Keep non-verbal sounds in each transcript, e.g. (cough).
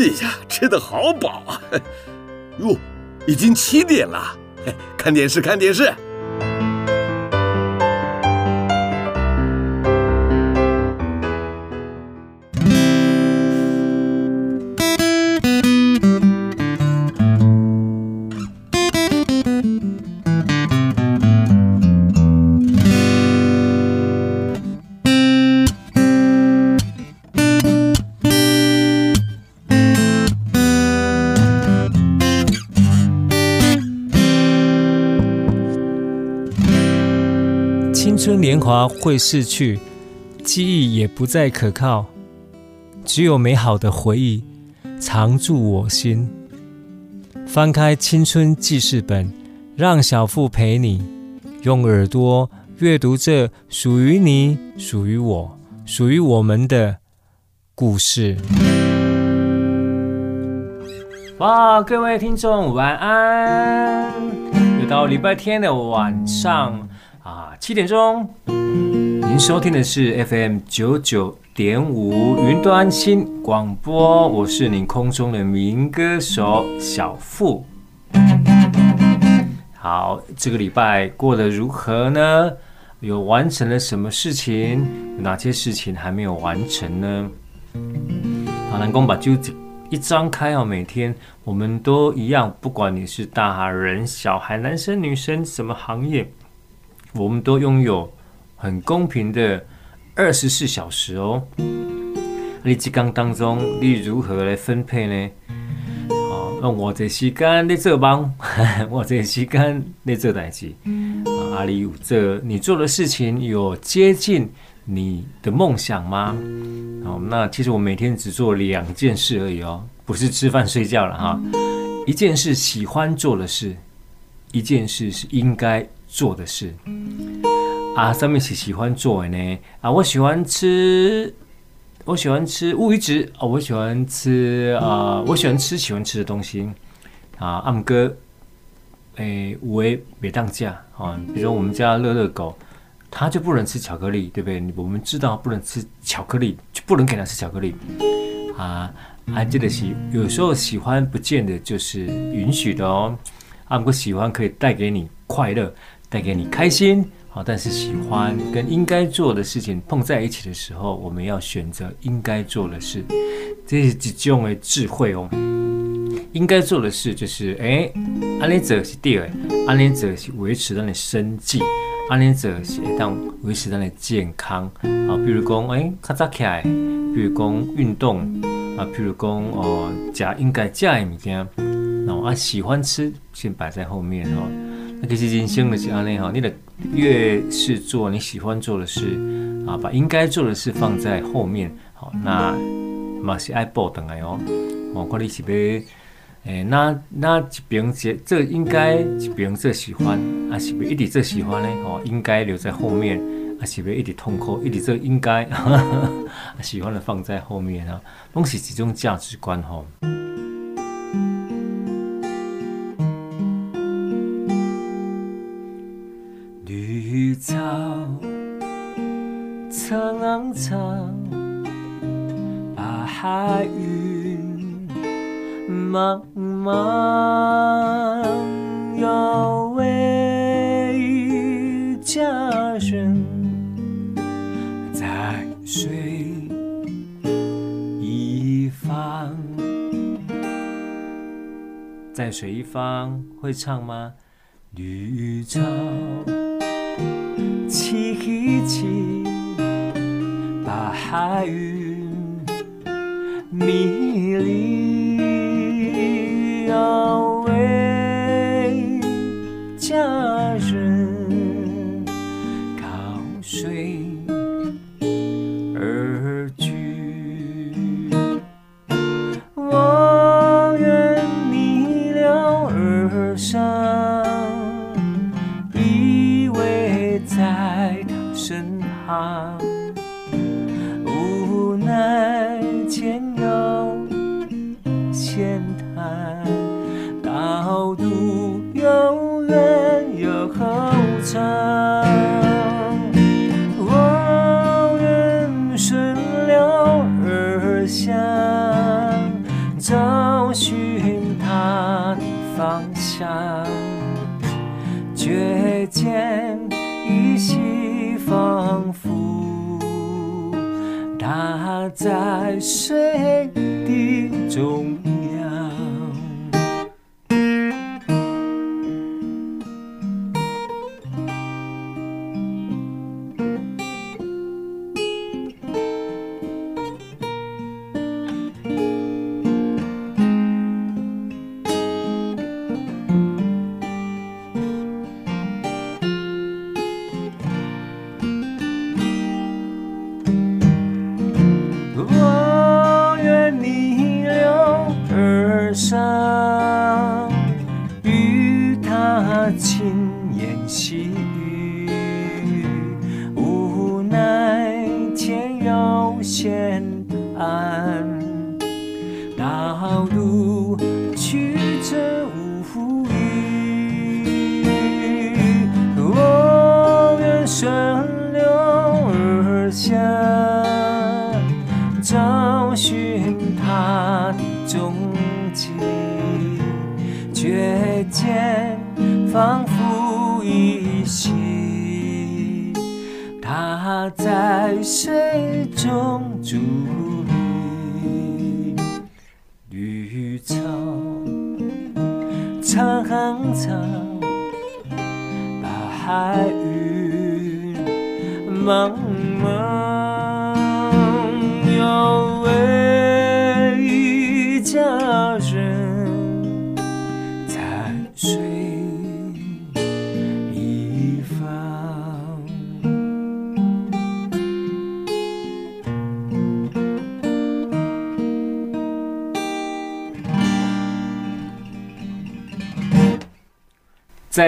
哎呀，吃的好饱啊！哟，已经七点了，看电视，看电视。华会逝去，记忆也不再可靠，只有美好的回忆常驻我心。翻开青春记事本，让小腹陪你用耳朵阅读这属于你、属于我、属于我们的故事。哇，各位听众晚安！又到礼拜天的晚上。啊，七点钟，您收听的是 FM 九九点五云端新广播，我是您空中的民歌手小富。好，这个礼拜过得如何呢？有完成了什么事情？有哪些事情还没有完成呢？好，南宫把就一张开哦，每天我们都一样，不管你是大人、小孩、男生、女生，什么行业。我们都拥有很公平的二十四小时哦。你这刚当中，你如何来分配呢？好，那我这时间你做梦，(laughs) 我这时间你做代志。阿里有这你做的事情有接近你的梦想吗？好，那其实我每天只做两件事而已哦，不是吃饭睡觉了哈。一件事喜欢做的事，一件事是应该。做的事啊，上面是喜欢做的呢啊，我喜欢吃，我喜欢吃乌鱼子啊，我喜欢吃啊，我喜欢吃喜欢吃的东西啊。阿姆哥，诶，五 A 每当家啊，比如我们家乐乐狗，它就不能吃巧克力，对不对？我们知道不能吃巧克力，就不能给它吃巧克力啊。还记得喜有时候喜欢不见得就是允许的哦。阿姆哥喜欢可以带给你快乐。带给你开心，好，但是喜欢跟应该做的事情碰在一起的时候，我们要选择应该做的事，这是几种的智慧哦。应该做的事就是，哎，安尼者是对的，安尼者是维持咱的生计，安尼者是当维持咱的健康啊。比如讲，哎，较早起来，比如讲运动啊，比如讲哦，吃应该吃的物件，然后啊喜欢吃，先摆在后面哦。那其实人生的是安尼哈，你的越是做你喜欢做的事啊，把应该做的事放在后面，好，那嘛是爱报等来哦。我看你是要诶，那那一边这这应该一边这喜欢，啊是不一直这喜欢呢？哦，应该留在后面，啊是不一直痛苦，一直这应该 (laughs) 喜欢的放在后面啊，拢是一种价值观吼。苍，把海云茫茫，有位佳人，在水一方，在水一方会唱吗？绿草。起一起，把海云迷离，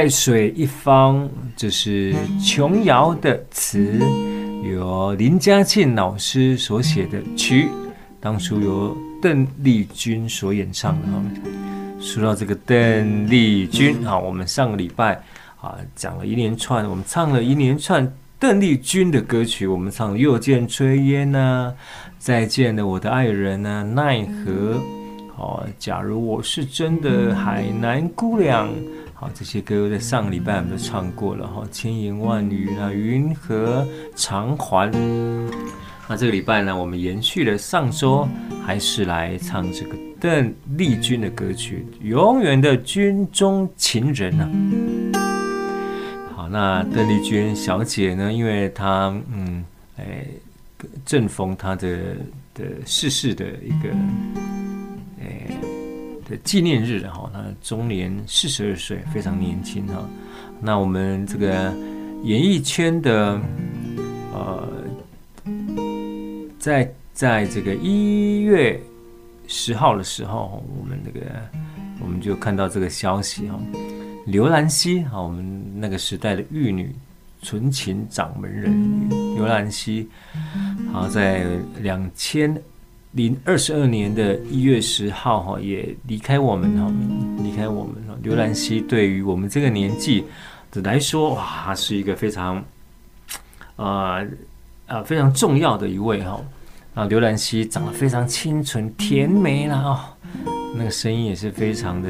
在水一方，这是琼瑶的词，由林嘉庆老师所写的曲，当初由邓丽君所演唱的哈。说到这个邓丽君啊，我们上个礼拜啊讲了一连串，我们唱了一连串邓丽君的歌曲，我们唱《又见炊烟》呐，《再见了我的爱人》呐，《奈何》哦，假如我是真的海南姑娘。好，这些歌在上个礼拜我们都唱过了哈，千言万语啊，云和长环。那这个礼拜呢，我们延续了上周，还是来唱这个邓丽君的歌曲《永远的军中情人》啊。好，那邓丽君小姐呢，因为她嗯，哎，正逢她的的逝世的一个，纪念日哈，他终年四十二岁，非常年轻哈。那我们这个演艺圈的呃，在在这个一月十号的时候，我们那个我们就看到这个消息哈，刘兰希哈，我们那个时代的玉女，纯情掌门人刘兰希，好在两千。零二十二年的一月十号，哈，也离开我们，哈，离开我们。哈刘兰希对于我们这个年纪的来说，哇，是一个非常，啊、呃、啊，非常重要的一位，哈。啊，刘兰希长得非常清纯甜美啦，哦，那个声音也是非常的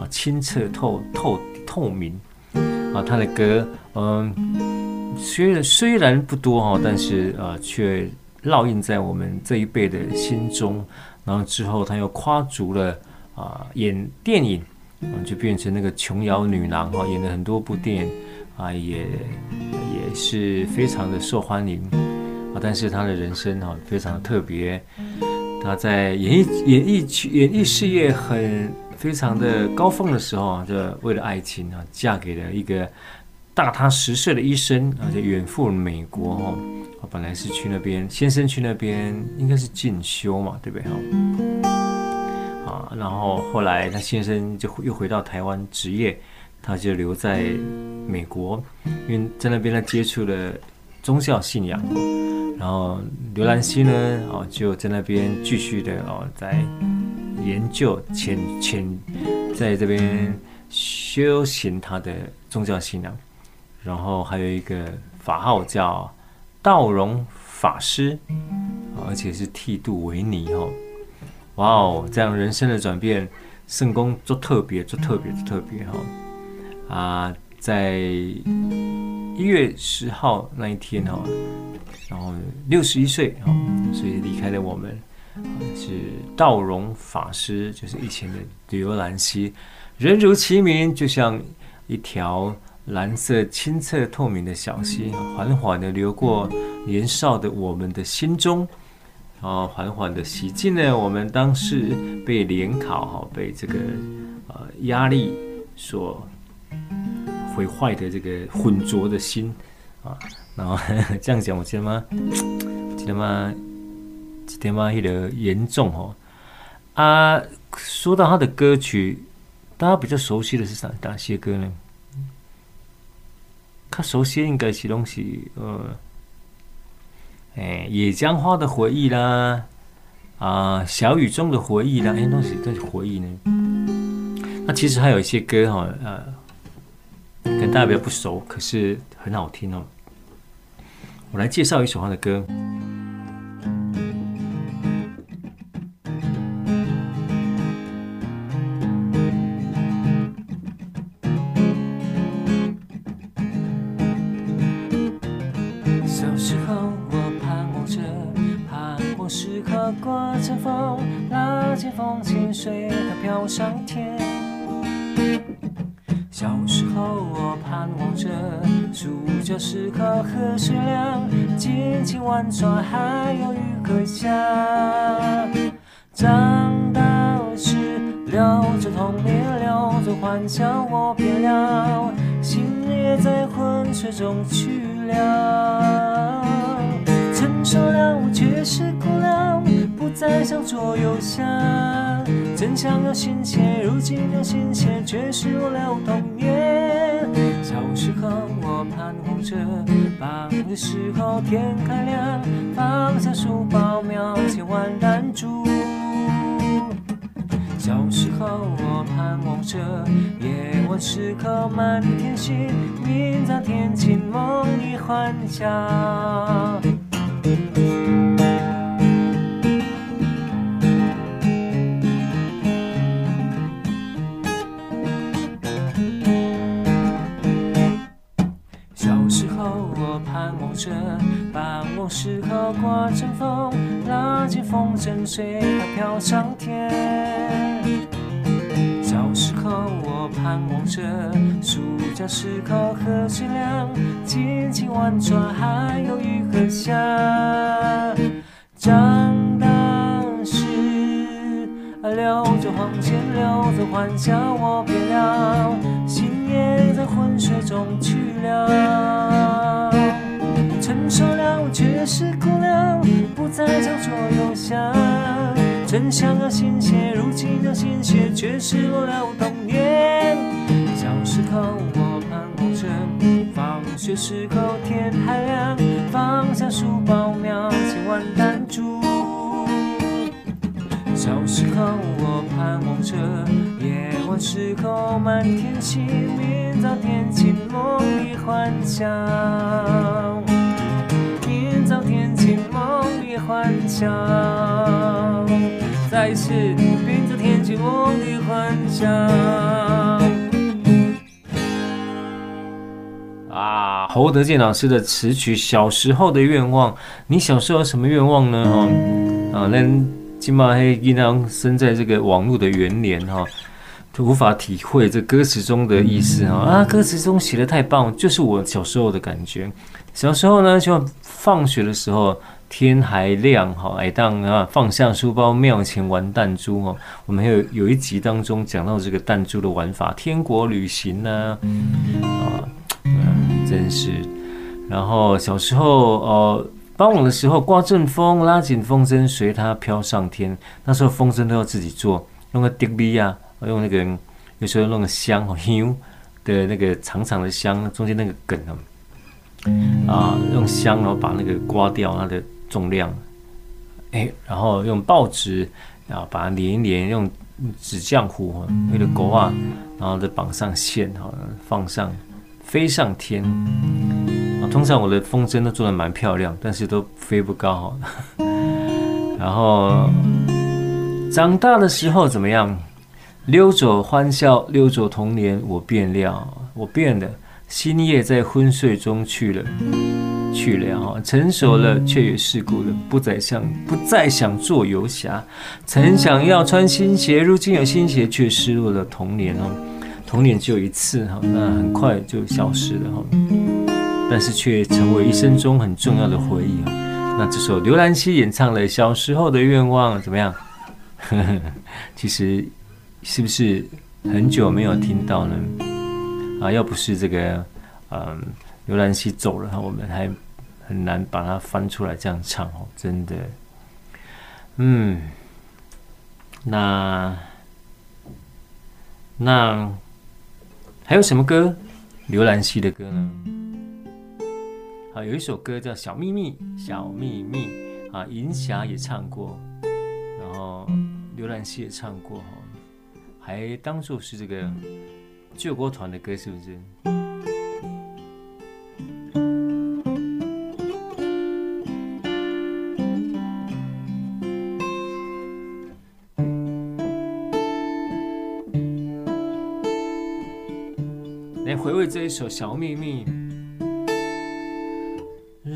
啊清澈透透透明。啊，他的歌，嗯，虽然虽然不多哈，但是啊，却。烙印在我们这一辈的心中，然后之后他又跨足了啊，演电影，就变成那个琼瑶女郎哈，演了很多部电影啊，也也是非常的受欢迎啊。但是他的人生哈非常的特别，他在演艺演艺演艺事业很非常的高峰的时候啊，就为了爱情啊，嫁给了一个大他十岁的医生，而且远赴美国哈。我本来是去那边，先生去那边应该是进修嘛，对不对？哈，啊，然后后来他先生就又回到台湾职业，他就留在美国，因为在那边他接触了宗教信仰，然后刘兰希呢，哦，就在那边继续的哦，在研究潜潜在这边修行他的宗教信仰，然后还有一个法号叫。道荣法师，而且是剃度为尼哦，哇哦，这样人生的转变，圣公做特别，做特别，做特别哈啊，在一月十号那一天哈，然后六十一岁哈，所以离开了我们，是道荣法师，就是以前的刘兰溪，人如其名，就像一条蓝色、清澈、透明的小溪，缓缓的流过年少的我们的心中，然后缓缓的洗净了我们当时被联考哈，被这个呃压力所。毁坏的这个浑浊的心啊，然后 (laughs) 这样讲，我记得吗？记得吗？记得吗？有点严重哦。啊，说到他的歌曲，大家比较熟悉的是哪哪些歌呢？他熟悉应该是东西，呃，哎，野姜花的回忆啦，啊，小雨中的回忆啦，哎，东西都是回忆呢。那其实还有一些歌哈，呃。跟大家比较不熟，可是很好听哦。我来介绍一首他的歌。暑假时刻和水凉，尽情玩耍，还有雨可下。长大时，留着童年，留着欢笑，我变了，心也在昏睡中去了。成熟了，我却是哭了，不再想做游侠。真想要心切，如今的心切却是我了童年。小时候我盼望着，傍的时候天开亮，放下书包，瞄前玩弹珠。小时候我盼望着，夜晚时刻满天星，明早天晴梦里欢笑。随它飘上天。小时候我盼望着，暑假时刻和水凉，尽情玩耍，还有雨时候侯德健老师的词曲《小时候的愿望》，你小时候有什么愿望呢？哈，啊，那起码还应当生在这个网络的元年哈，就无法体会这歌词中的意思哈。啊，歌词中写的太棒，就是我小时候的感觉。小时候呢，就放学的时候天还亮哈，哎当啊放下书包，庙前玩弹珠哈。我们有有一集当中讲到这个弹珠的玩法，天国旅行呢，啊，真是。然后小时候呃傍晚的时候刮阵风，拉紧风筝随它飘上天。那时候风筝都要自己做，用个笛米啊，用那个有时候弄个香哦，香的那个长长的香，中间那个梗啊。啊，用香，然后把那个刮掉它的重量，哎，然后用报纸啊把它连一连，用纸浆糊为了勾啊，然后再绑上线，哈，放上飞上天。啊，通常我的风筝都做得蛮漂亮，但是都飞不高。(laughs) 然后长大的时候怎么样？溜走欢笑，溜走童年，我变了，我变了。新叶在昏睡中去了，去了哈，成熟了却也世故了，不再想不再想做游侠，曾想要穿新鞋，如今有新鞋却失落了童年哦，童年只有一次哈，那很快就消失了哈，但是却成为一生中很重要的回忆。那这首刘兰希演唱了小时候的愿望怎么样？(laughs) 其实是不是很久没有听到呢？啊，要不是这个，嗯，刘兰希走了，我们还很难把它翻出来这样唱哦，真的。嗯，那那还有什么歌？刘兰希的歌呢？啊，有一首歌叫《小秘密》，小秘密啊，银霞也唱过。然后，刘兰希也唱过哈，还当做是这个救国团的歌，是不是？一首《小秘密》，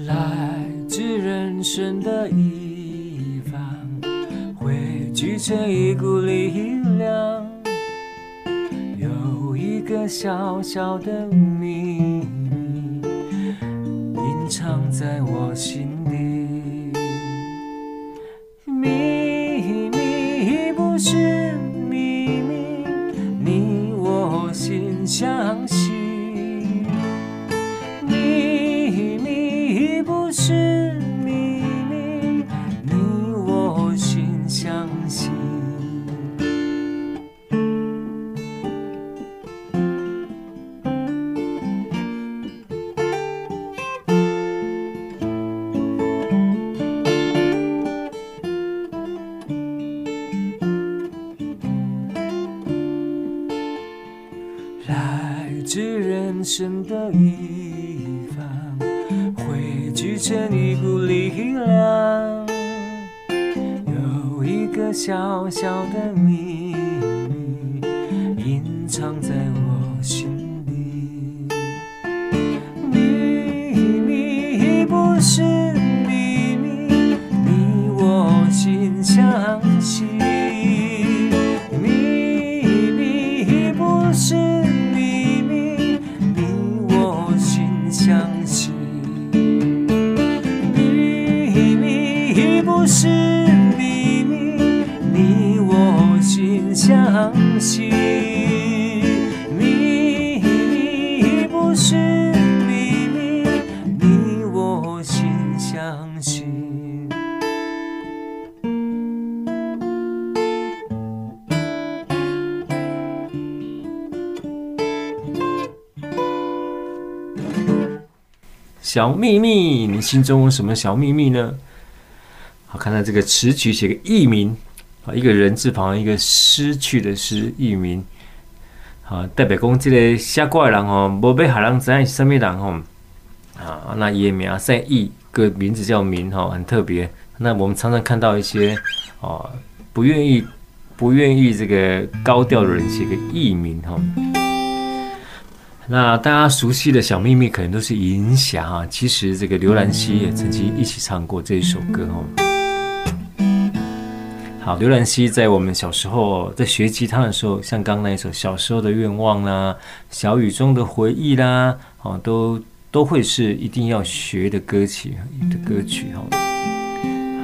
来自人生的一方，汇。聚成一股力量，有一个小小的小秘密，你心中有什么小秘密呢？好，看到这个词曲写个艺名。啊，一个人字旁，一个失去的失，佚名。好，代表讲这个写歌的人哦，无被海人知是什么人哦。啊，那也名姓佚，个名字叫名哈，很特别。那我们常常看到一些哦，不愿意不愿意这个高调的人写个佚名哈。那大家熟悉的小秘密，可能都是银霞啊。其实这个刘兰希也曾经一起唱过这一首歌哦。好，刘兰希在我们小时候在学吉他的时候，像刚刚那一首《小时候的愿望》啦，《小雨中的回忆》啦，哦，都都会是一定要学的歌曲的歌曲哈。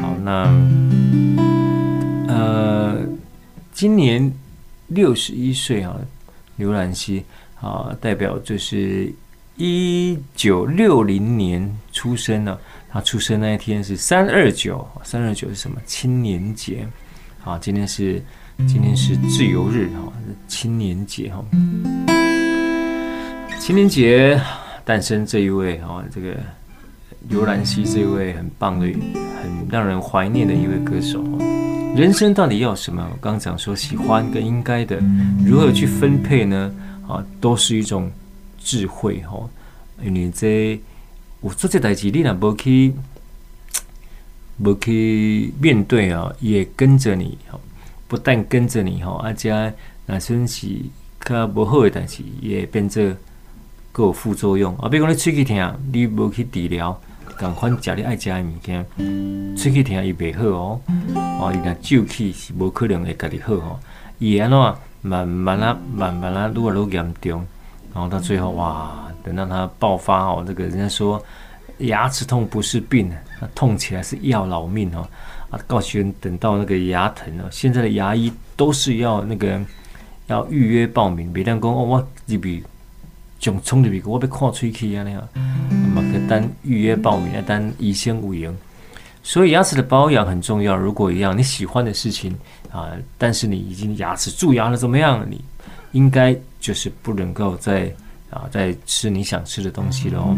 好，那呃，今年六十一岁啊，刘兰希啊，代表就是一九六零年出生的。他出生那一天是三二九，三二九是什么？青年节。好，今天是今天是自由日哈，青年节哈。青年节诞生这一位哈，这个刘兰西这一位很棒的、很让人怀念的一位歌手。人生到底要什么？我刚讲说喜欢跟应该的，如何去分配呢？啊，都是一种智慧吼。因为这我做这代志，你若无去。无去面对啊，也跟着你吼，不但跟着你吼，而且那算是较不好的代志也变做各有副作用啊。比如讲你喙齿疼，你无去治疗，赶快食你爱食的物件，喙齿疼伊袂好哦。哦，伊若皱气是无可能会家己好哦。伊安怎慢慢啊，慢慢啊，越来越严重，然后到最后哇，等到它爆发哦，这个人家说牙齿痛不是病，痛起来是要老命哦。啊，告诉人等到那个牙疼哦，现在的牙医都是要那个要预约报名，别当讲哦，我入去从冲入去，我要看喙齿啊那样，那么单预约报名啊，等医生有用。所以牙齿的保养很重要。如果一样你喜欢的事情啊，但是你已经牙齿蛀牙了，怎么样？你应该就是不能够再啊再吃你想吃的东西了哦。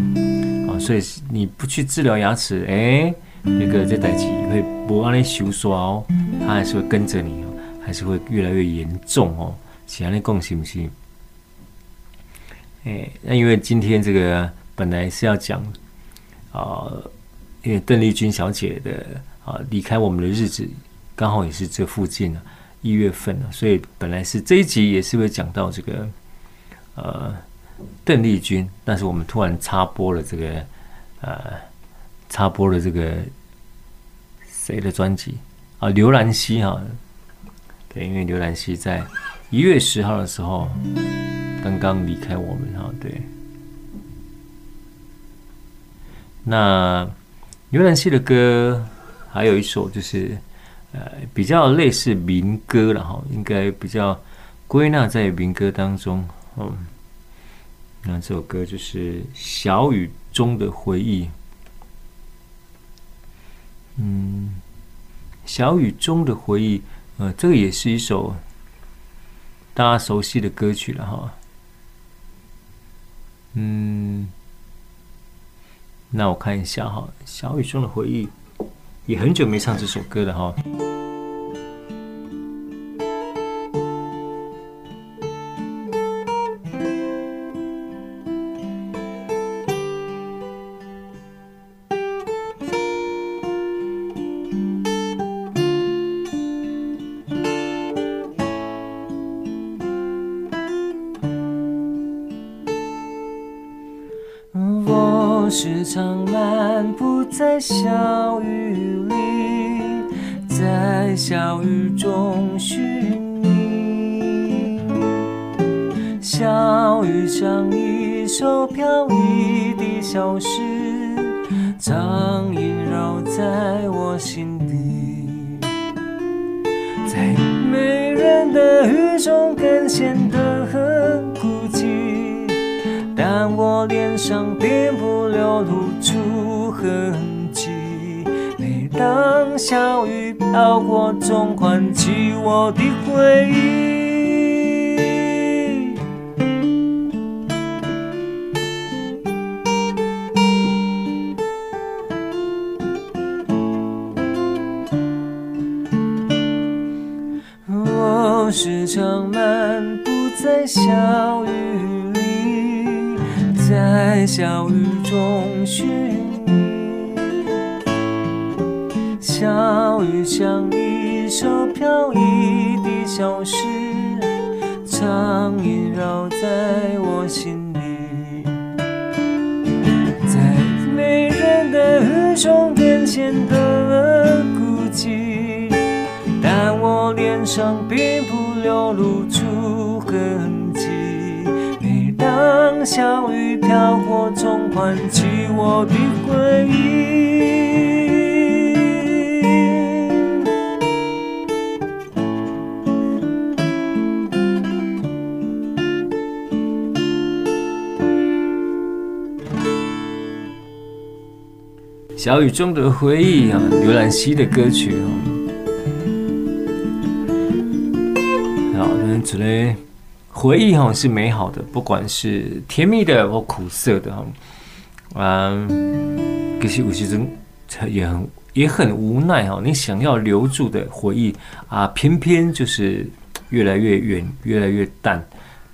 啊，所以你不去治疗牙齿，哎。那个这代志会不按你修刷哦，它还是会跟着你哦，还是会越来越严重哦。是按你讲是不是？哎，那因为今天这个本来是要讲啊、因为邓丽君小姐的啊、离开我们的日子刚好也是这附近啊，一月份啊，所以本来是这一集也是会讲到这个呃邓丽君，但是我们突然插播了这个呃。插播了这个谁的专辑啊？刘兰希哈，对，因为刘兰希在一月十号的时候刚刚离开我们哈，对。那刘兰希的歌还有一首就是呃比较类似民歌了哈，应该比较归纳在民歌当中。嗯，那这首歌就是《小雨中的回忆》。嗯，小雨中的回忆，呃，这个也是一首大家熟悉的歌曲了哈。嗯，那我看一下哈，小雨中的回忆，也很久没唱这首歌了哈。痕迹。每当小雨飘过，总唤起我的回忆。我时常漫步在小雨里。在小雨中寻像一首飘逸的小诗，常萦绕在我心里。在没人的雨中，便显得孤寂，但我脸上并不流露出痕迹。每当小雨。飘过，总唤起我的回忆。小雨中的回忆啊，刘兰希的歌曲哦。好，那之类。回忆哈是美好的，不管是甜蜜的或苦涩的哈，嗯，可是有些人也很也很无奈哈。你想要留住的回忆啊，偏偏就是越来越远，越来越淡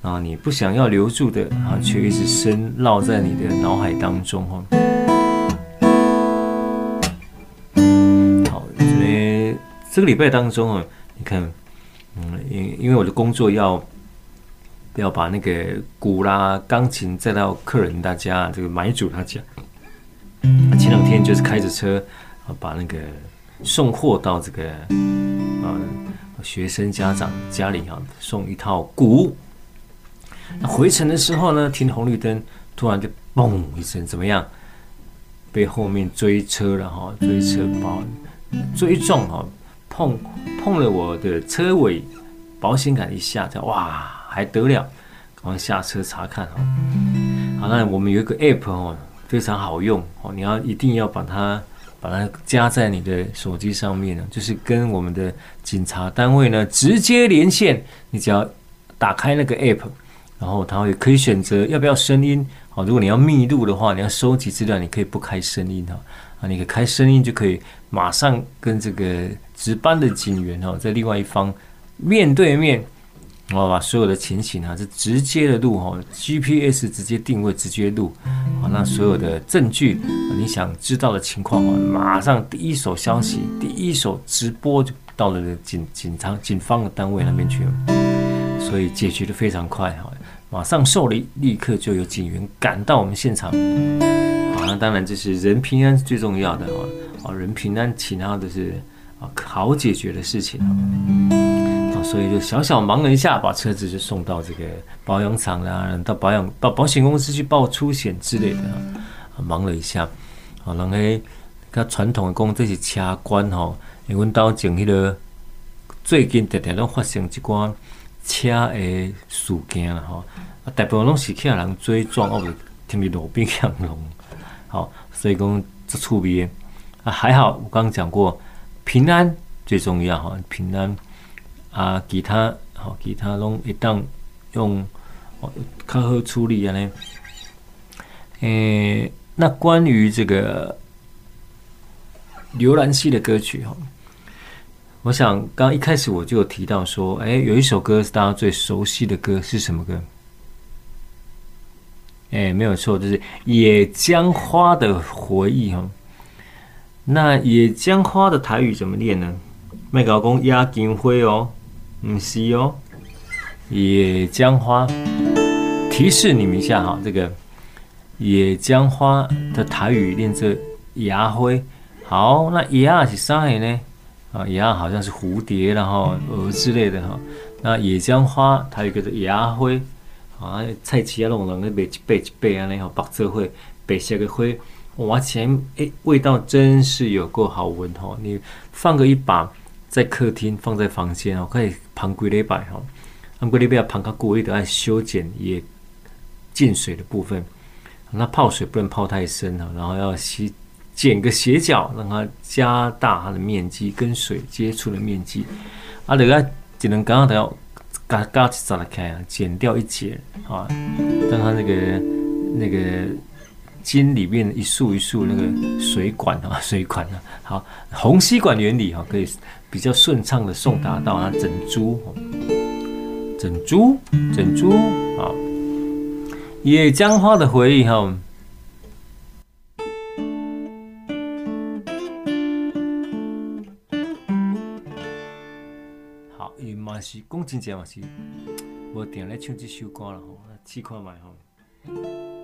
啊。你不想要留住的啊，却一直深烙在你的脑海当中哈。这个礼拜当中啊，你看，嗯，因因为我的工作要。要把那个鼓啦、钢琴载到客人大家这个买主他家。前两天就是开着车，把那个送货到这个啊学生家长家里啊，送一套鼓。那回程的时候呢，停红绿灯，突然就嘣一声，怎么样？被后面追车了哈，追车把追撞哈，碰碰了我的车尾，保险杆一下，这哇还得了，赶快下车查看哦。好，那我们有一个 app 哦，非常好用哦，你要一定要把它把它加在你的手机上面呢，就是跟我们的警察单位呢直接连线，你只要打开那个 app，然后它会可以选择要不要声音。哦，如果你要密录的话，你要收集资料，你可以不开声音哈，啊，你可以开声音就可以马上跟这个值班的警员哦，在另外一方面对面，我把所有的情形啊是直接的录哦，GPS 直接定位，直接录，啊，那所有的证据你想知道的情况哦，马上第一手消息，第一手直播就到了警警察警方的单位那边去了，所以解决的非常快哈。马上受理，立刻就有警员赶到我们现场。好，那当然这是人平安是最重要的哦。好，人平安，其他的是啊好解决的事情。啊，所以就小小忙了一下，把车子就送到这个保养厂啦，到保养到保险公司去报出险之类的。啊，忙了一下。啊，人诶，较传统的讲，这是车关吼，因为阮兜前迄个最近常常拢发生一寡。车的事件了吼，啊，大部分拢是客人追撞，或者停伫路边 (laughs) 向龙，好，所以讲这处别啊还好，我刚刚讲过，平安最重要哈，平安啊，其他好，其他拢一旦用较好处理啊呢，诶，那关于这个刘兰希的歌曲哈。我想，刚一开始我就有提到说，哎，有一首歌是大家最熟悉的歌，是什么歌？哎，没有错，就是《野江花的回忆》哈。那《野姜花》的台语怎么念呢？麦高公压金灰哦，唔是哦，《野姜花》。提示你们一下哈，这个《野姜花》的台语念作“芽灰”。好，那“芽”是啥呢？啊，野好像是蝴蝶，然后蛾之类的哈。那野姜花，它有一个是野灰，啊，菜市啊，弄弄那白一白一白啊，那好白色会白色的灰，哇，前诶，味道真是有够好闻吼。你放个一把在客厅，放在房间哦，可以旁归礼拜哈。旁归礼拜要旁个过一点，爱修剪也进水的部分。那泡水不能泡太深哈，然后要洗。剪个斜角，让它加大它的面积，跟水接触的面积。啊，这个只能刚刚都要嘎嘎起来看啊，剪掉一截啊，让它那个那个茎里面一束一束那个水管啊，(laughs) 水管啊，好，虹吸管原理哈，可以比较顺畅的送达到它整株，整株，整株啊，野姜花的回忆哈。是讲真正嘛是，无定咧唱这首歌了吼，试看觅吼。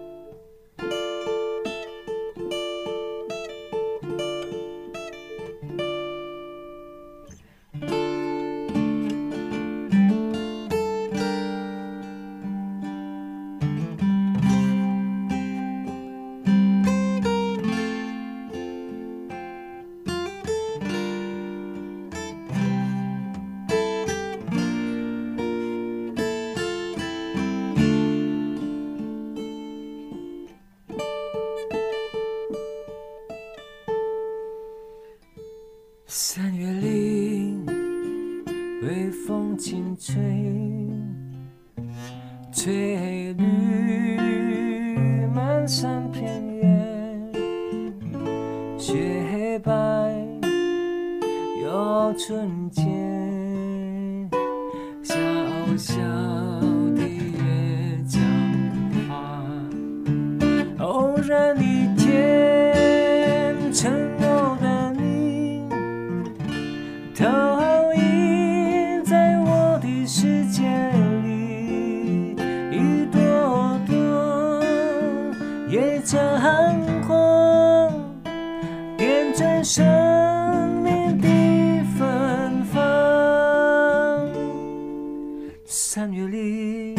三月里，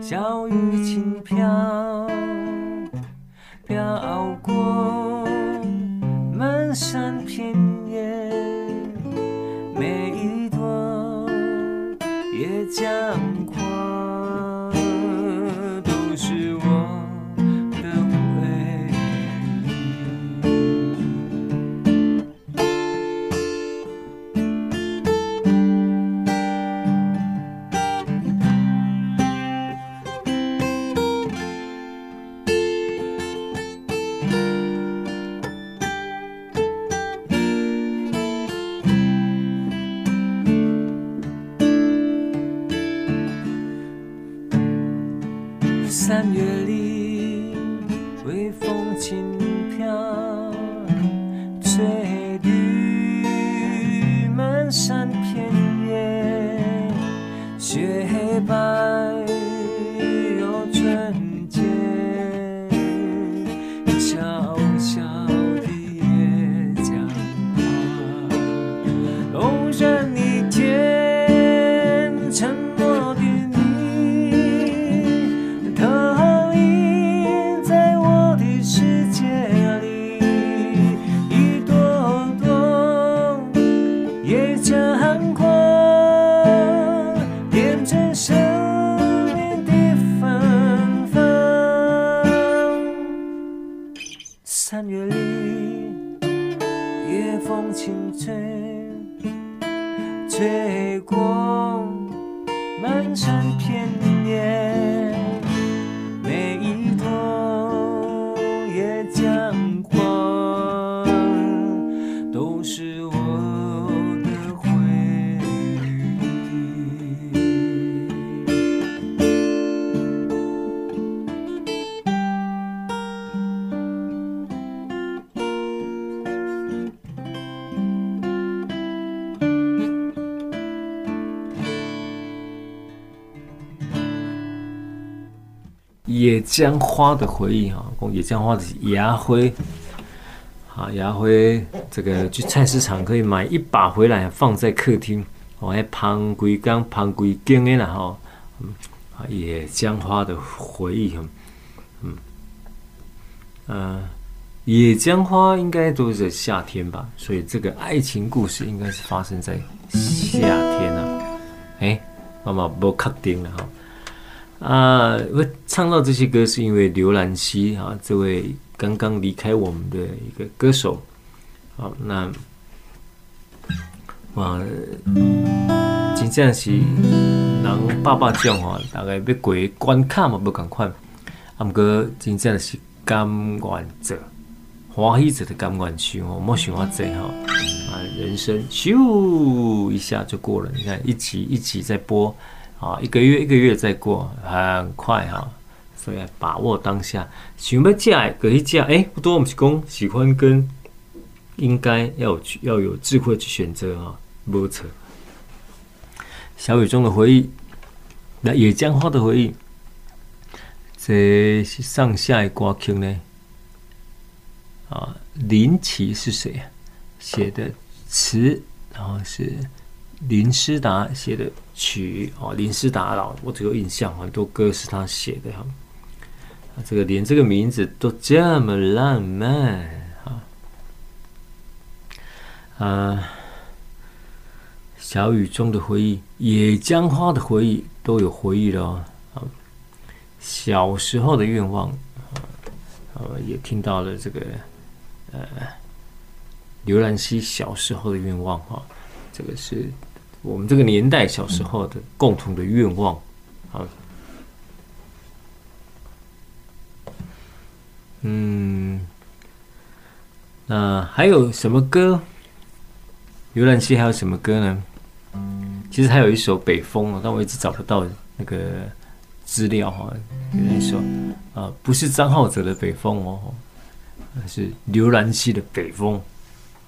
小雨轻飘，飘过漫山遍野，每一朵也将。江花的回忆哈，讲野江花的芽灰，啊，芽灰这个去菜市场可以买一把回来放在客厅，哦，还旁归刚旁归根的啦哈，嗯，啊，野江花的回忆哈，嗯，呃，野江花应该都是在夏天吧，所以这个爱情故事应该是发生在夏天啊，哎，妈妈不确定了哈。啊，我唱到这些歌是因为刘兰希啊，这位刚刚离开我们的一个歌手。好、那哇，真正是人爸爸讲话，大概要过关卡嘛，不赶快。啊，不过真正是甘愿者，欢喜者的甘愿去哦，莫想话这哈啊，人生咻一下就过了。你看一集一集在播。啊，一个月一个月再过，很快哈，所以把握当下。想要嫁，可以嫁。哎，不多，我们是讲喜欢跟应该要有要有智慧去选择哈，没错。小雨中的回忆，那野姜花的回忆，这是上下一挂 Q 呢？啊，林奇是谁？写的词，然后是。林思达写的曲哦，林思达老，我只有印象，很多歌是他写的哈。这个连这个名字都这么浪漫啊！啊，小雨中的回忆，野姜花的回忆，都有回忆了哦。啊，小时候的愿望，啊，也听到了这个呃，刘兰希小时候的愿望哈，这个是。我们这个年代小时候的共同的愿望，啊，嗯，那还有什么歌？刘兰希还有什么歌呢？其实还有一首《北风》哦，但我一直找不到那个资料哈。有一首啊，不是张浩哲的《北风》哦，是刘兰希的《北风》。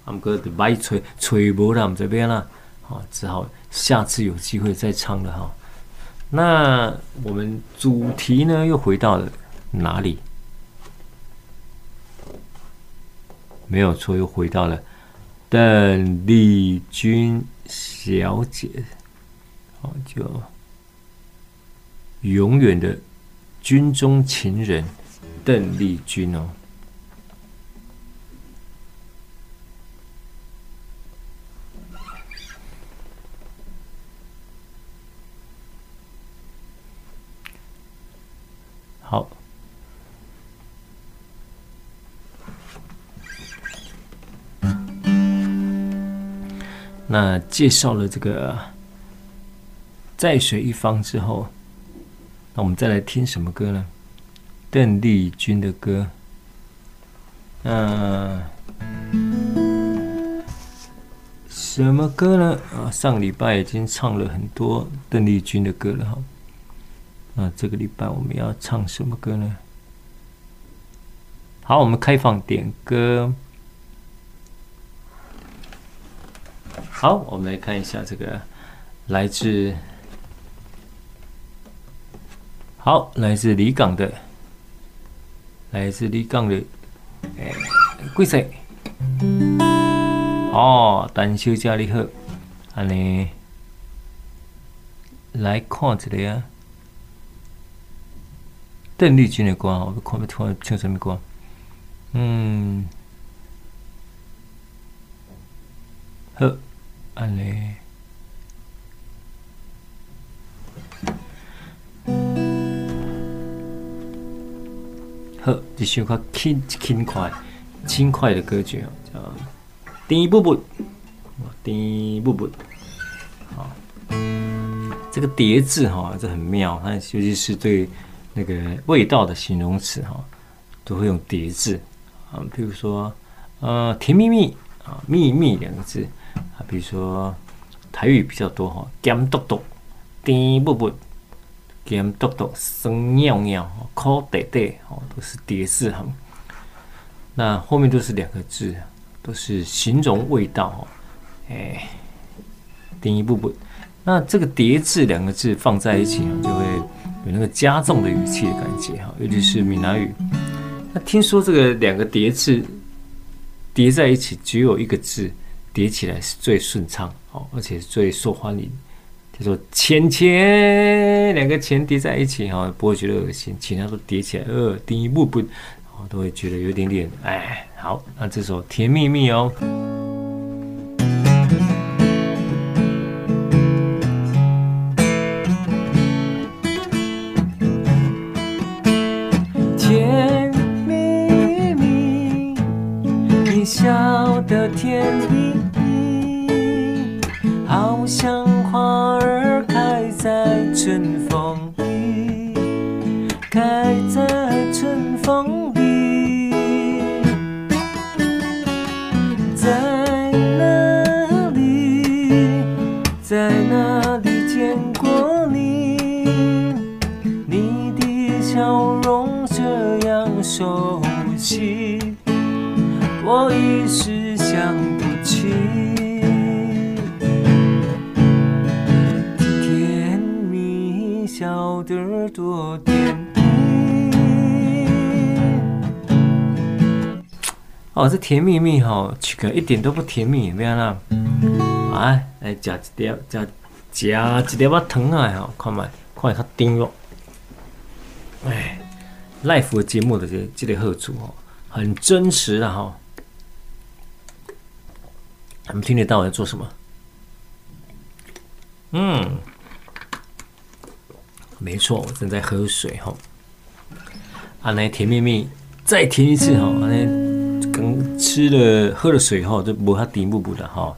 他们歌的白吹吹不到我们这边了。好，只好下次有机会再唱了哈。那我们主题呢，又回到了哪里？没有错，又回到了邓丽君小姐。好，就永远的军中情人邓丽君哦。那介绍了这个在水一方之后，那我们再来听什么歌呢？邓丽君的歌。嗯，什么歌呢？啊，上礼拜已经唱了很多邓丽君的歌了哈。那这个礼拜我们要唱什么歌呢？好，我们开放点歌。好，我们来看一下这个来自好来自离港的，来自离港的，哎，贵姓？哦，陈小姐你好，安尼来看一下啊。邓丽君的歌，我看不出来唱什么歌。嗯，好，安尼，好，这首歌轻轻快、轻快的歌曲啊，叫《甜不不》，甜不不，好，这个叠字哈，这很妙，它尤其是对。那个味道的形容词哈，都会用叠字。啊，比如说呃，甜蜜蜜啊，蜜蜜两个字啊，比如说台语比较多哈，咸笃笃，甜不不，咸嘟嘟，酸尿尿，苦得得，哦，都是叠字哈。那后面都是两个字，都是形容味道哦，哎，甜不不，那这个叠字两个字放在一起就会。有那个加重的语气的感觉哈，尤其是闽南语。那听说这个两个叠字叠在一起，只有一个字叠起来是最顺畅哦，而且是最受欢迎。叫做“钱钱”，两个钱叠在一起哈，不会觉得恶心。其他都叠起来，呃，第一步不，哦，都会觉得有点点哎。好，那这首《甜蜜蜜》哦。甜蜜蜜哈，这个一点都不甜蜜，没有啦。哎，来夹一点，夹夹一点仔糖啊！吼，看嘛，看它甜咯。哎，Live 的节目的这这个好处哦，很真实的哈。他们听得到我在做什么？嗯，没错，我正在喝水哈。啊，那甜蜜蜜，再甜一次哈。啊，刚吃了喝了水后，就无它甜不补的哈。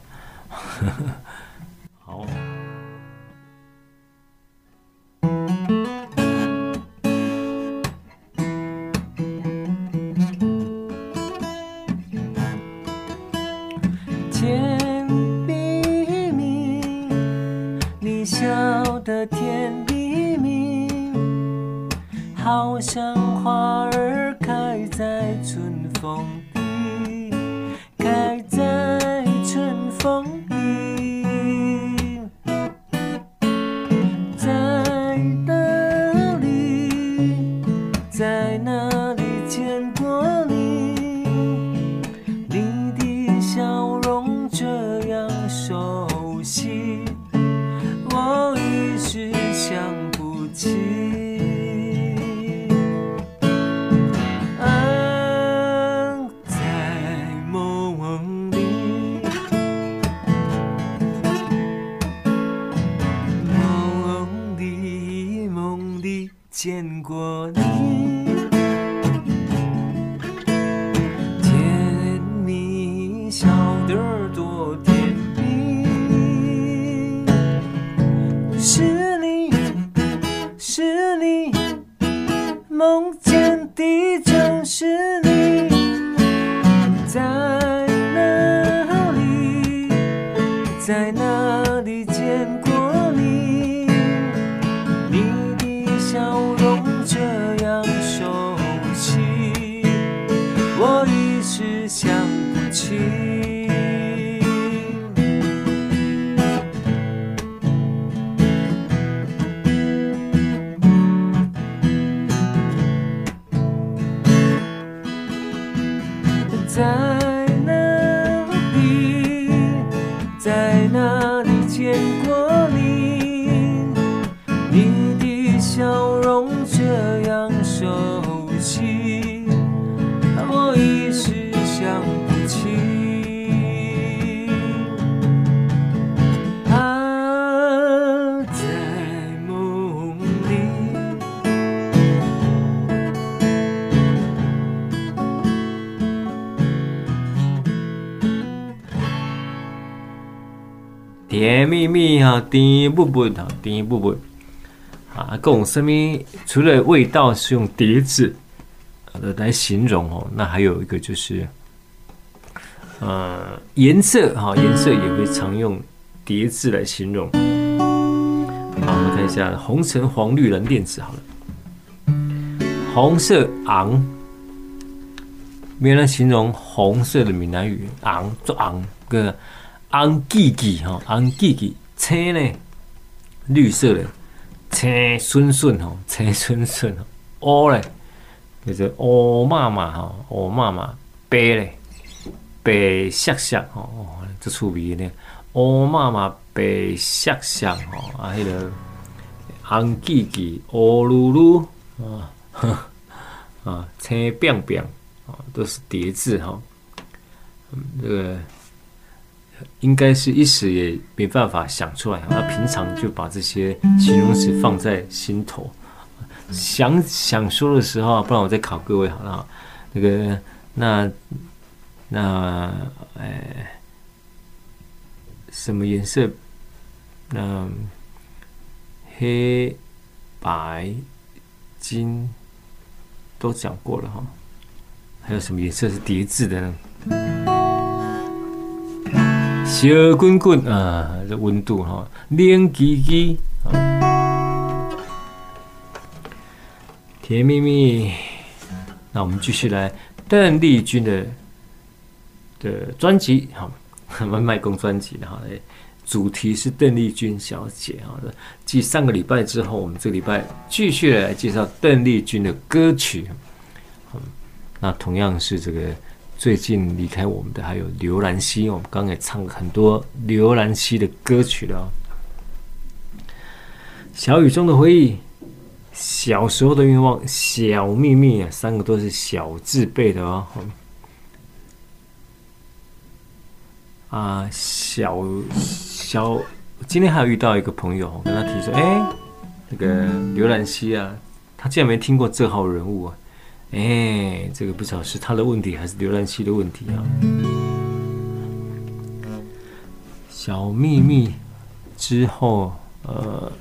在哪里见啊，甜不不哈，甜不不啊，各种什么？除了味道是用叠字来形容哦，那还有一个就是，呃，颜色哈，颜色也会常用叠字来形容。好，我们看一下红橙黄绿蓝靛紫好了，红色昂，原来形容红色的闽南语昂做昂个。红记记哈，红记记，青呢，绿色的，青顺顺吼，青顺顺，乌嘞，就是乌妈妈吼，乌妈妈，白嘞，白色色吼，哦，这出味呢，乌妈妈白色色吼，啊，迄个红记记，乌噜噜啊，(laughs) 啊，青变变啊，都是叠字哈，嗯，这个。应该是一时也没办法想出来，那平常就把这些形容词放在心头，想想说的时候，不然我再考各位好了。那个，那那，哎，什么颜色？那黑、白、金都讲过了哈。还有什么颜色是叠字的呢？小滚滚啊，这温度哈，冷叽叽，甜蜜蜜。那我们继续来邓丽君的的专辑哈，我们 (laughs) 卖公专辑的哈，主题是邓丽君小姐啊。继上个礼拜之后，我们这个礼拜继续来介绍邓丽君的歌曲。那同样是这个。最近离开我们的还有刘兰希，我们刚也唱了很多刘兰希的歌曲了。小雨中的回忆，小时候的愿望，小秘密啊，三个都是小字辈的哦。啊，小小，今天还有遇到一个朋友，我跟他提说，哎，那个刘兰希啊，他竟然没听过这号人物啊。哎，这个不知道是他的问题还是浏览器的问题啊？小秘密之后，呃，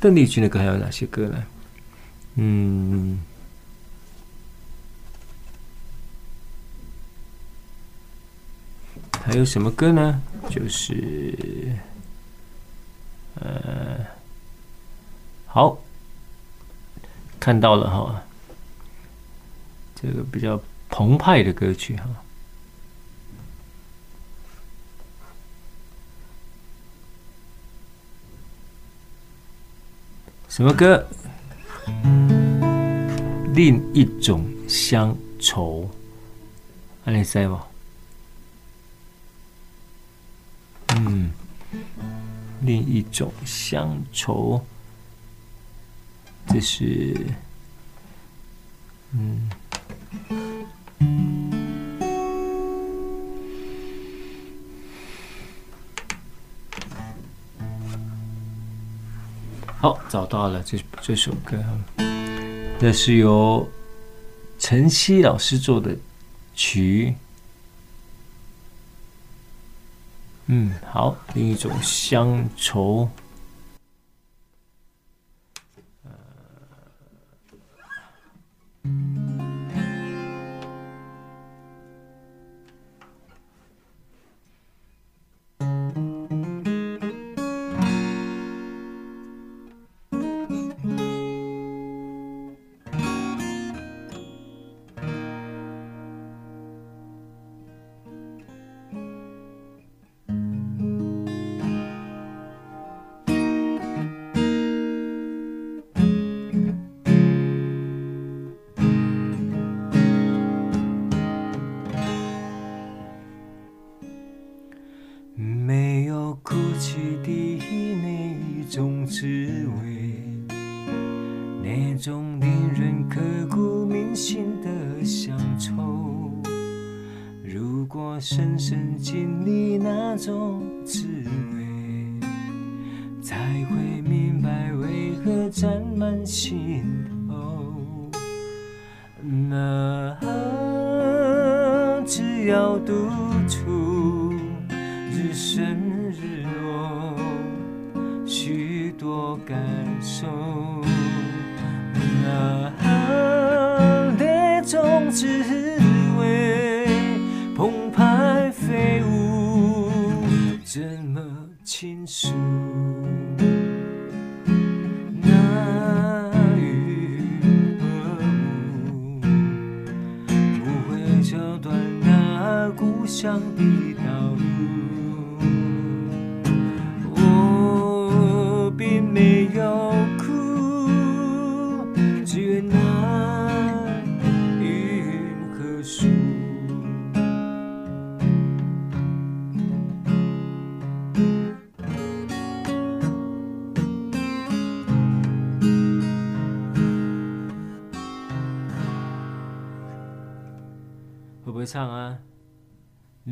邓丽君的歌还有哪些歌呢？嗯，还有什么歌呢？就是，呃，好，看到了哈。这个比较澎湃的歌曲哈，什么歌？另一种乡愁，你知吗？嗯，另一种乡愁，这是，嗯，好，找到了这这首歌，这是由陈曦老师做的曲。嗯，好，另一种乡愁。心里那种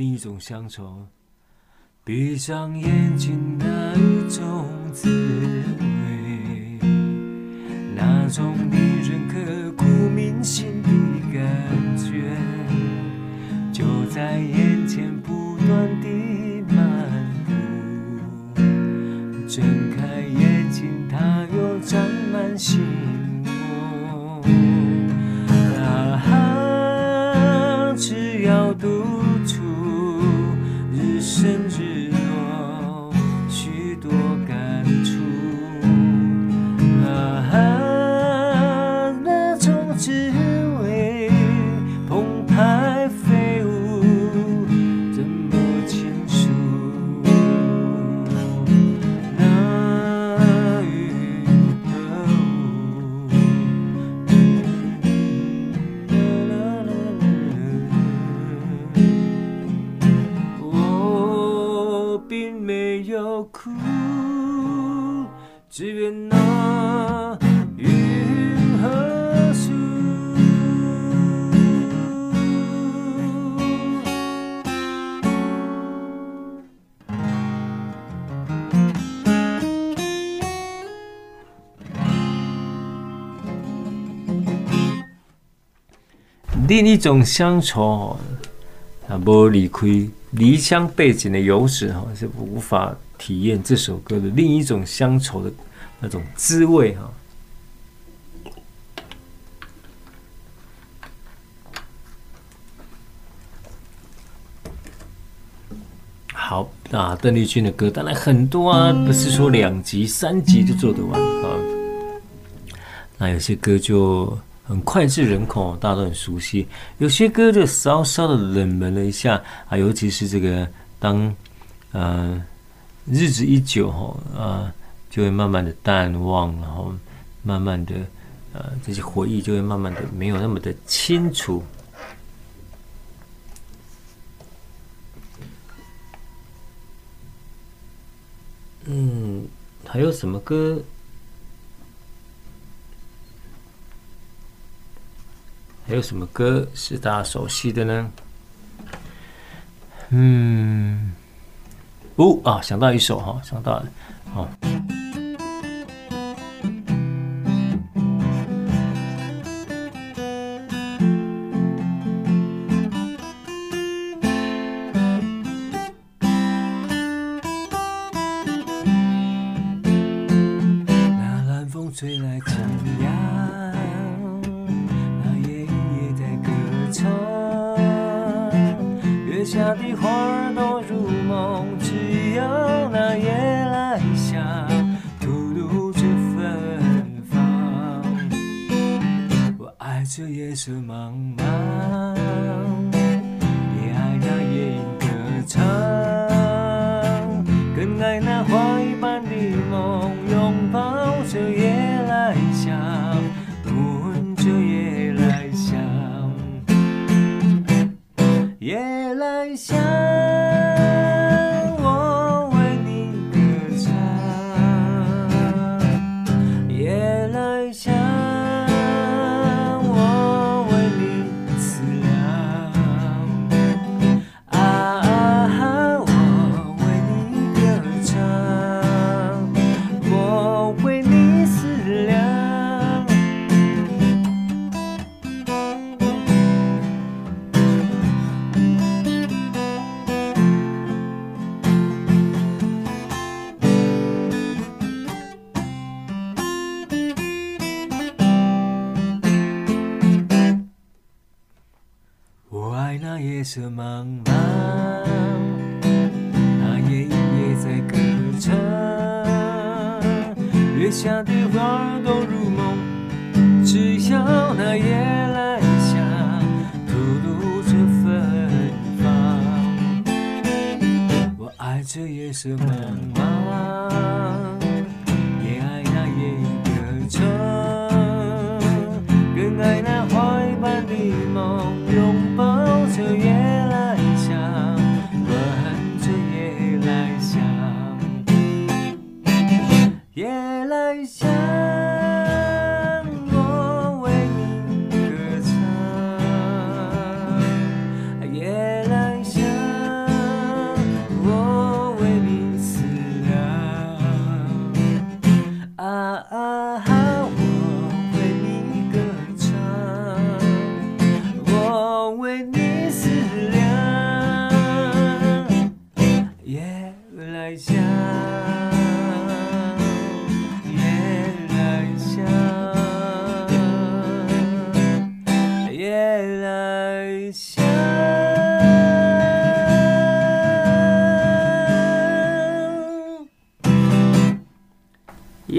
另一种乡愁。闭上眼睛，那一种滋味，那种令人刻另一种乡愁，啊，无离开离乡背景的游子哈，是无法体验这首歌的另一种乡愁的那种滋味哈。好啊，邓丽君的歌当然很多啊，不是说两集、三集就做得完啊。那有些歌就。很脍炙人口，大家都很熟悉。有些歌就稍稍的冷门了一下啊，尤其是这个当呃日子一久哈啊，就会慢慢的淡忘，然后慢慢的呃这些回忆就会慢慢的没有那么的清楚。嗯，还有什么歌？还有什么歌是大家熟悉的呢？嗯，哦啊，想到一首哈，想到了，哦。夜色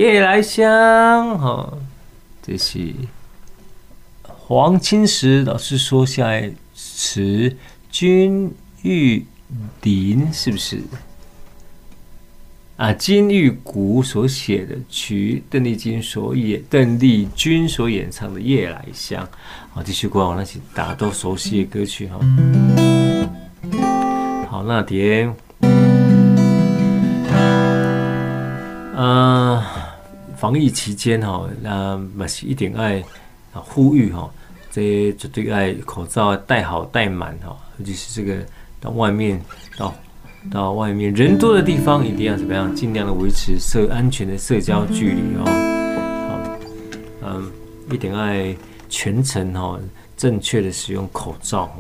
夜来香，哈，这是黄清时老师说下来词，金玉林是不是？啊，金玉谷所写的曲，邓丽君所演，邓丽君所演唱的《夜来香》。好，继续过往那些大家都熟悉的歌曲哈。好，那点，嗯。防疫期间哈，那嘛是一定爱啊呼吁哈，这绝对爱口罩戴好戴满哈，尤其是这个到外面到到外面人多的地方，一定要怎么样，尽量的维持社安全的社交距离哦。好，嗯，一定爱全程哈正确的使用口罩。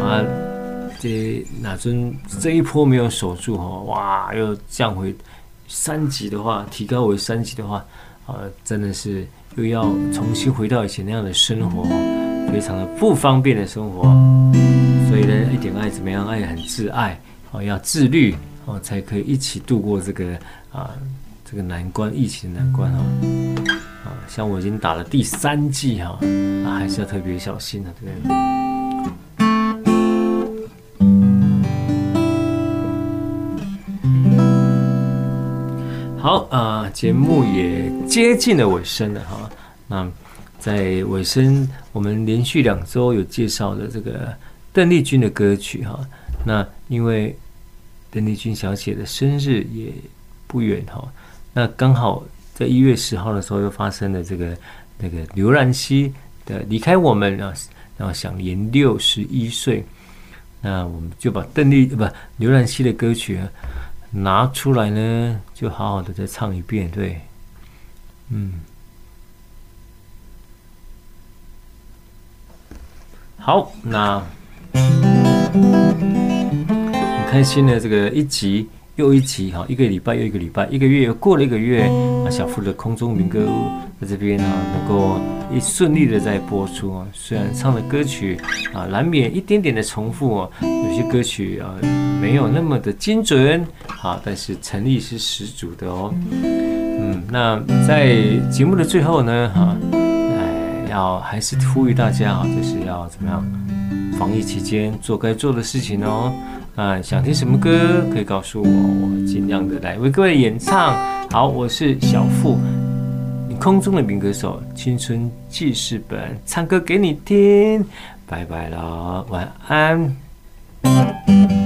啊，这哪尊这一波没有守住哈，哇，又降回。三级的话，提高为三级的话，呃，真的是又要重新回到以前那样的生活，非常的不方便的生活。所以呢，一点爱怎么样？爱很自爱，哦，要自律，哦，才可以一起度过这个啊这个难关，疫情难关啊。啊，像我已经打了第三剂哈，啊，还是要特别小心的，对不对？好啊，节目也接近了尾声了哈。那在尾声，我们连续两周有介绍的这个邓丽君的歌曲哈。那因为邓丽君小姐的生日也不远哈，那刚好在一月十号的时候又发生了这个那个刘兰熙的离开我们啊，然后享年六十一岁。那我们就把邓丽不刘兰希的歌曲拿出来呢，就好好的再唱一遍。对，嗯，好，那很开心的这个一集。又一集哈，一个礼拜又一个礼拜，一个月又过了一个月啊。小富的空中民歌在这边啊，能够一顺利的在播出啊。虽然唱的歌曲啊，难免一点点的重复啊，有些歌曲啊没有那么的精准啊，但是诚意是十足的哦。嗯，那在节目的最后呢，哈，哎，要还是呼吁大家啊，就是要怎么样，防疫期间做该做的事情哦。啊，想听什么歌可以告诉我，我尽量的来为各位演唱。好，我是小富，你空中的民歌手，青春记事本，唱歌给你听。拜拜了，晚安。